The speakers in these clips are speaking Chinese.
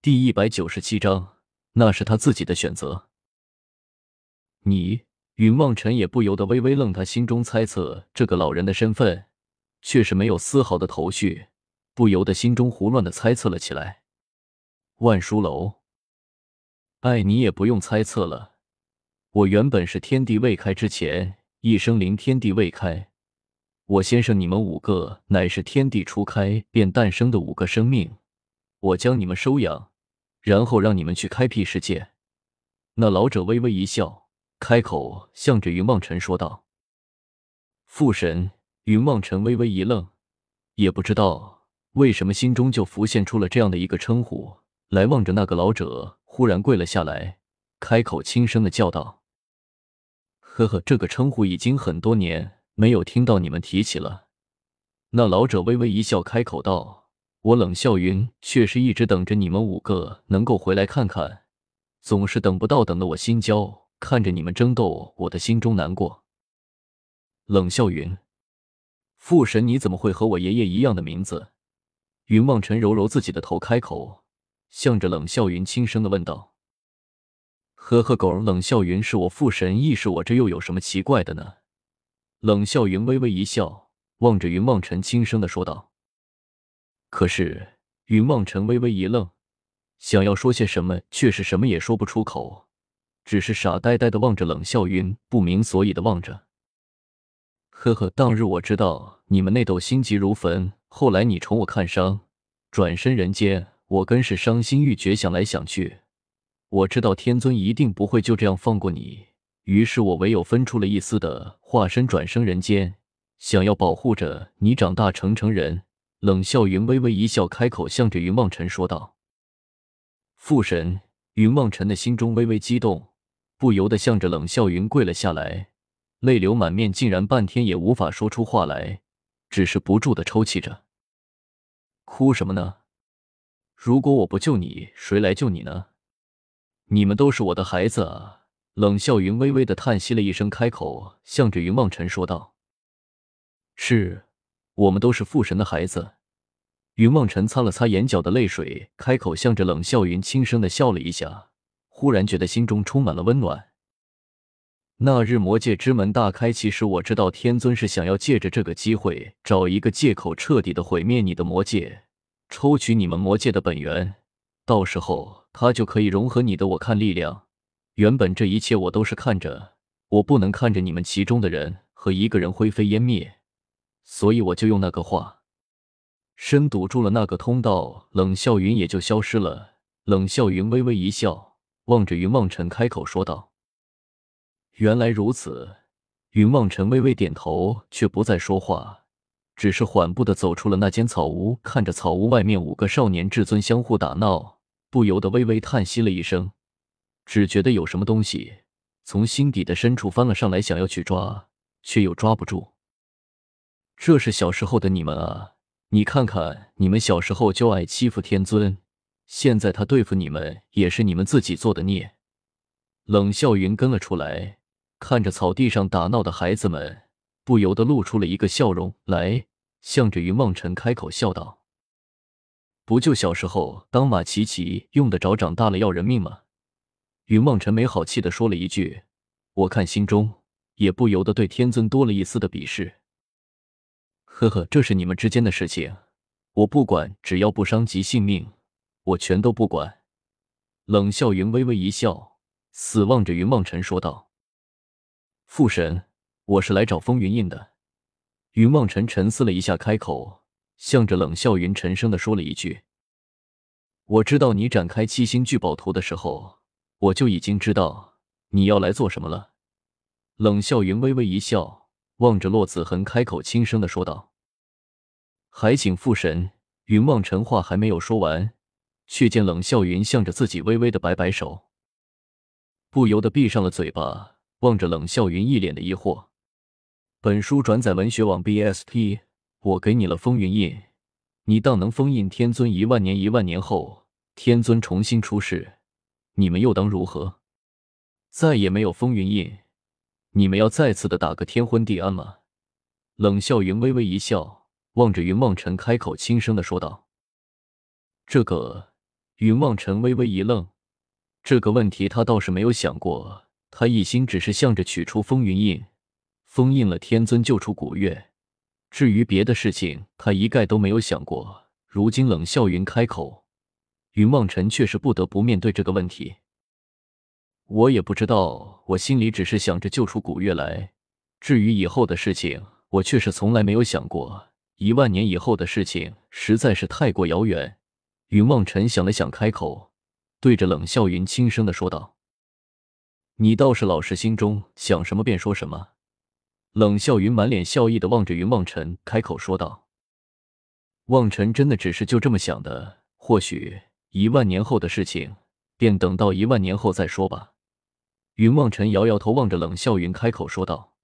第一百九十七章，那是他自己的选择。你，云望尘也不由得微微愣，他心中猜测这个老人的身份，却是没有丝毫的头绪，不由得心中胡乱的猜测了起来。万书楼，哎，你也不用猜测了，我原本是天地未开之前一生灵，天地未开，我先生你们五个乃是天地初开便诞生的五个生命。我将你们收养，然后让你们去开辟世界。那老者微微一笑，开口向着云望尘说道：“父神。”云望尘微微一愣，也不知道为什么，心中就浮现出了这样的一个称呼来。望着那个老者，忽然跪了下来，开口轻声的叫道：“呵呵，这个称呼已经很多年没有听到你们提起了。”那老者微微一笑，开口道。我冷笑云却是一直等着你们五个能够回来看看，总是等不到，等的我心焦。看着你们争斗，我的心中难过。冷笑云，父神，你怎么会和我爷爷一样的名字？云望尘揉揉自己的头，开口，向着冷笑云轻声的问道：“呵呵，狗，冷笑云是我父神，亦是我，这又有什么奇怪的呢？”冷笑云微微一笑，望着云望尘轻声的说道。可是，云望尘微微一愣，想要说些什么，却是什么也说不出口，只是傻呆呆的望着冷笑云，不明所以的望着。呵呵，当日我知道你们内斗心急如焚，后来你宠我看伤，转身人间，我更是伤心欲绝。想来想去，我知道天尊一定不会就这样放过你，于是我唯有分出了一丝的化身转生人间，想要保护着你长大成成人。冷笑云微微一笑，开口向着云望尘说道：“父神。”云望尘的心中微微激动，不由得向着冷笑云跪了下来，泪流满面，竟然半天也无法说出话来，只是不住的抽泣着。哭什么呢？如果我不救你，谁来救你呢？你们都是我的孩子啊！冷笑云微微的叹息了一声，开口向着云望尘说道：“是。”我们都是父神的孩子。云梦辰擦了擦眼角的泪水，开口向着冷笑云轻声的笑了一下，忽然觉得心中充满了温暖。那日魔界之门大开，其实我知道天尊是想要借着这个机会，找一个借口彻底的毁灭你的魔界，抽取你们魔界的本源，到时候他就可以融合你的我看力量。原本这一切我都是看着，我不能看着你们其中的人和一个人灰飞烟灭。所以我就用那个话，身堵住了那个通道，冷笑云也就消失了。冷笑云微微一笑，望着云望尘开口说道：“原来如此。”云望尘微微点头，却不再说话，只是缓步的走出了那间草屋，看着草屋外面五个少年至尊相互打闹，不由得微微叹息了一声，只觉得有什么东西从心底的深处翻了上来，想要去抓，却又抓不住。这是小时候的你们啊！你看看，你们小时候就爱欺负天尊，现在他对付你们，也是你们自己做的孽。冷笑云跟了出来，看着草地上打闹的孩子们，不由得露出了一个笑容来，向着云望尘开口笑道：“不就小时候当马骑骑用得着，长大了要人命吗？”云望尘没好气的说了一句，我看心中也不由得对天尊多了一丝的鄙视。呵呵，这是你们之间的事情，我不管，只要不伤及性命，我全都不管。冷笑云微微一笑，死望着云望尘说道：“父神，我是来找风云印的。”云望尘沉思了一下，开口，向着冷笑云沉声的说了一句：“我知道你展开七星聚宝图的时候，我就已经知道你要来做什么了。”冷笑云微微一笑。望着洛子恒，开口轻声的说道：“还请父神。”云望尘话还没有说完，却见冷笑云向着自己微微的摆摆手，不由得闭上了嘴巴，望着冷笑云一脸的疑惑。本书转载文学网 BSP，我给你了风云印，你当能封印天尊一万年？一万年后天尊重新出世，你们又当如何？再也没有风云印。你们要再次的打个天昏地暗吗？冷笑云微微一笑，望着云望尘，开口轻声的说道：“这个。”云望尘微微一愣，这个问题他倒是没有想过。他一心只是向着取出风云印，封印了天尊，救出古月。至于别的事情，他一概都没有想过。如今冷笑云开口，云望尘却是不得不面对这个问题。我也不知道，我心里只是想着救出古月来。至于以后的事情，我却是从来没有想过。一万年以后的事情实在是太过遥远。云望尘想了想，开口，对着冷笑云轻声的说道：“你倒是老实，心中想什么便说什么。”冷笑云满脸笑意的望着云望尘，开口说道：“望尘真的只是就这么想的。或许一万年后的事情，便等到一万年后再说吧。”云望尘摇摇头，望着冷笑云，开口说道：“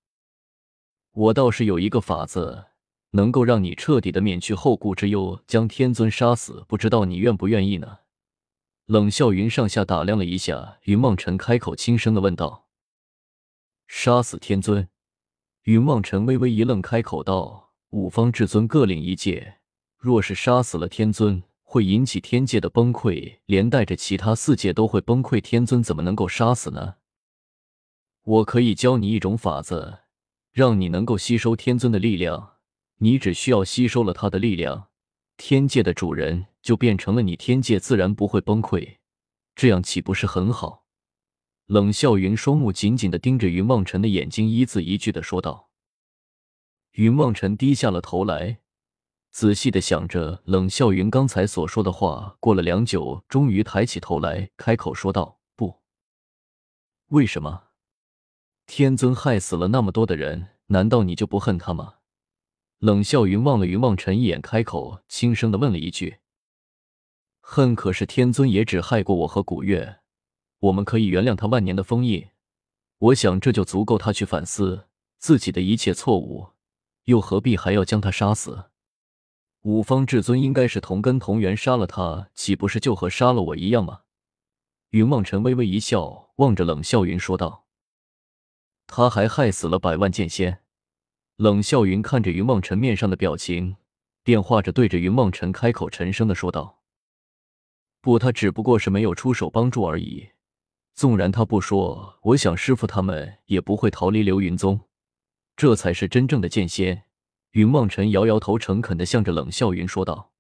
我倒是有一个法子，能够让你彻底的免去后顾之忧，将天尊杀死。不知道你愿不愿意呢？”冷笑云上下打量了一下，云望尘开口轻声的问道：“杀死天尊？”云望尘微微一愣，开口道：“五方至尊各领一界，若是杀死了天尊。”会引起天界的崩溃，连带着其他四界都会崩溃。天尊怎么能够杀死呢？我可以教你一种法子，让你能够吸收天尊的力量。你只需要吸收了他的力量，天界的主人就变成了你，天界自然不会崩溃。这样岂不是很好？冷笑云双目紧紧的盯着云望尘的眼睛，一字一句的说道。云望尘低下了头来，仔细的想着冷笑云刚才所说的话。过了良久，终于抬起头来，开口说道：“不，为什么？”天尊害死了那么多的人，难道你就不恨他吗？冷笑云望了云望尘一眼，开口轻声的问了一句：“恨？可是天尊也只害过我和古月，我们可以原谅他万年的封印，我想这就足够他去反思自己的一切错误，又何必还要将他杀死？五方至尊应该是同根同源，杀了他岂不是就和杀了我一样吗？”云望尘微微一笑，望着冷笑云说道。他还害死了百万剑仙。冷笑云看着云望尘面上的表情，变化着，对着云望尘开口沉声的说道：“不，他只不过是没有出手帮助而已。纵然他不说，我想师傅他们也不会逃离流云宗。这才是真正的剑仙。”云望尘摇摇头，诚恳的向着冷笑云说道：“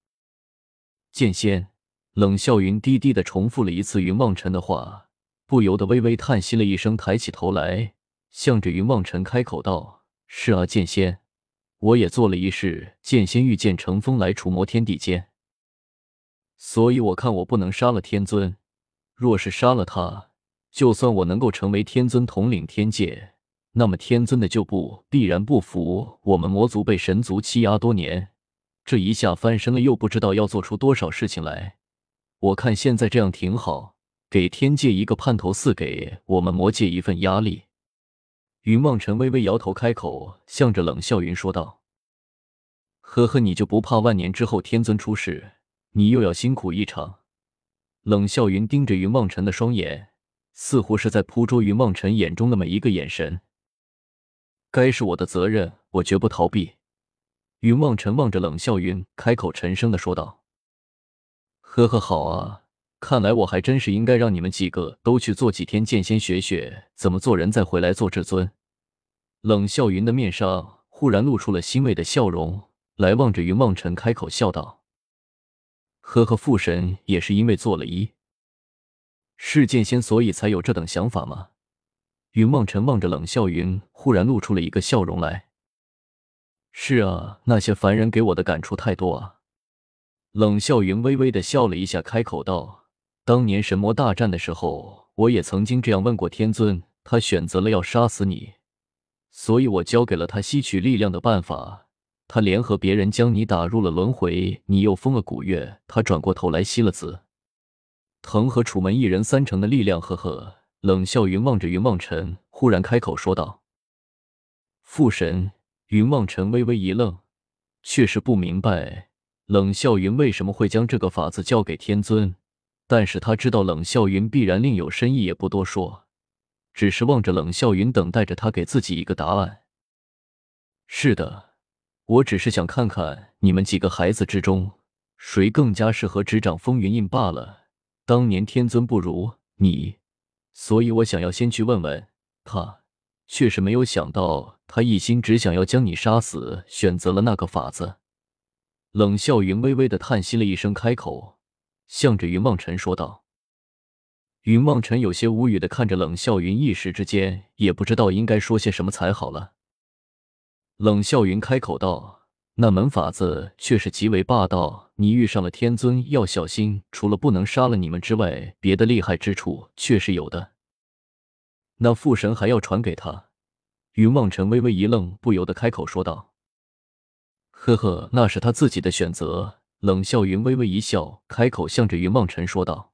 剑仙。”冷笑云低低的重复了一次云望尘的话，不由得微微叹息了一声，抬起头来。向着云望尘开口道：“是啊，剑仙，我也做了一事。剑仙御剑乘风来除魔天地间，所以我看我不能杀了天尊。若是杀了他，就算我能够成为天尊统领天界，那么天尊的旧部必然不服。我们魔族被神族欺压多年，这一下翻身了，又不知道要做出多少事情来。我看现在这样挺好，给天界一个盼头，赐给我们魔界一份压力。”云望尘微微摇头，开口，向着冷笑云说道：“呵呵，你就不怕万年之后天尊出世，你又要辛苦一场？”冷笑云盯着云望尘的双眼，似乎是在捕捉云望尘眼中的每一个眼神。该是我的责任，我绝不逃避。云望尘望着冷笑云，开口沉声的说道：“呵呵，好啊。”看来我还真是应该让你们几个都去做几天剑仙，学学怎么做人，再回来做至尊。冷笑云的面上忽然露出了欣慰的笑容，来望着云望尘，开口笑道：“呵呵，父神也是因为做了一世剑仙，所以才有这等想法吗？”云望尘望着冷笑云，忽然露出了一个笑容来：“是啊，那些凡人给我的感触太多啊。”冷笑云微微的笑了一下，开口道。当年神魔大战的时候，我也曾经这样问过天尊，他选择了要杀死你，所以我教给了他吸取力量的办法。他联合别人将你打入了轮回，你又封了古月，他转过头来吸了紫藤和楚门一人三成的力量。呵呵，冷笑云望着云望尘，忽然开口说道：“父神。”云望尘微微一愣，却是不明白冷笑云为什么会将这个法子交给天尊。但是他知道冷笑云必然另有深意，也不多说，只是望着冷笑云，等待着他给自己一个答案。是的，我只是想看看你们几个孩子之中，谁更加适合执掌风云印罢了。当年天尊不如你，所以我想要先去问问他。却是没有想到，他一心只想要将你杀死，选择了那个法子。冷笑云微微的叹息了一声，开口，向着云望尘说道。云望尘有些无语的看着冷笑云，一时之间也不知道应该说些什么才好了。冷笑云开口道：“那门法子却是极为霸道，你遇上了天尊要小心，除了不能杀了你们之外，别的厉害之处却是有的。那父神还要传给他。”云望尘微微一愣，不由得开口说道：“呵呵，那是他自己的选择。”冷笑云微微一笑，开口向着云梦辰说道。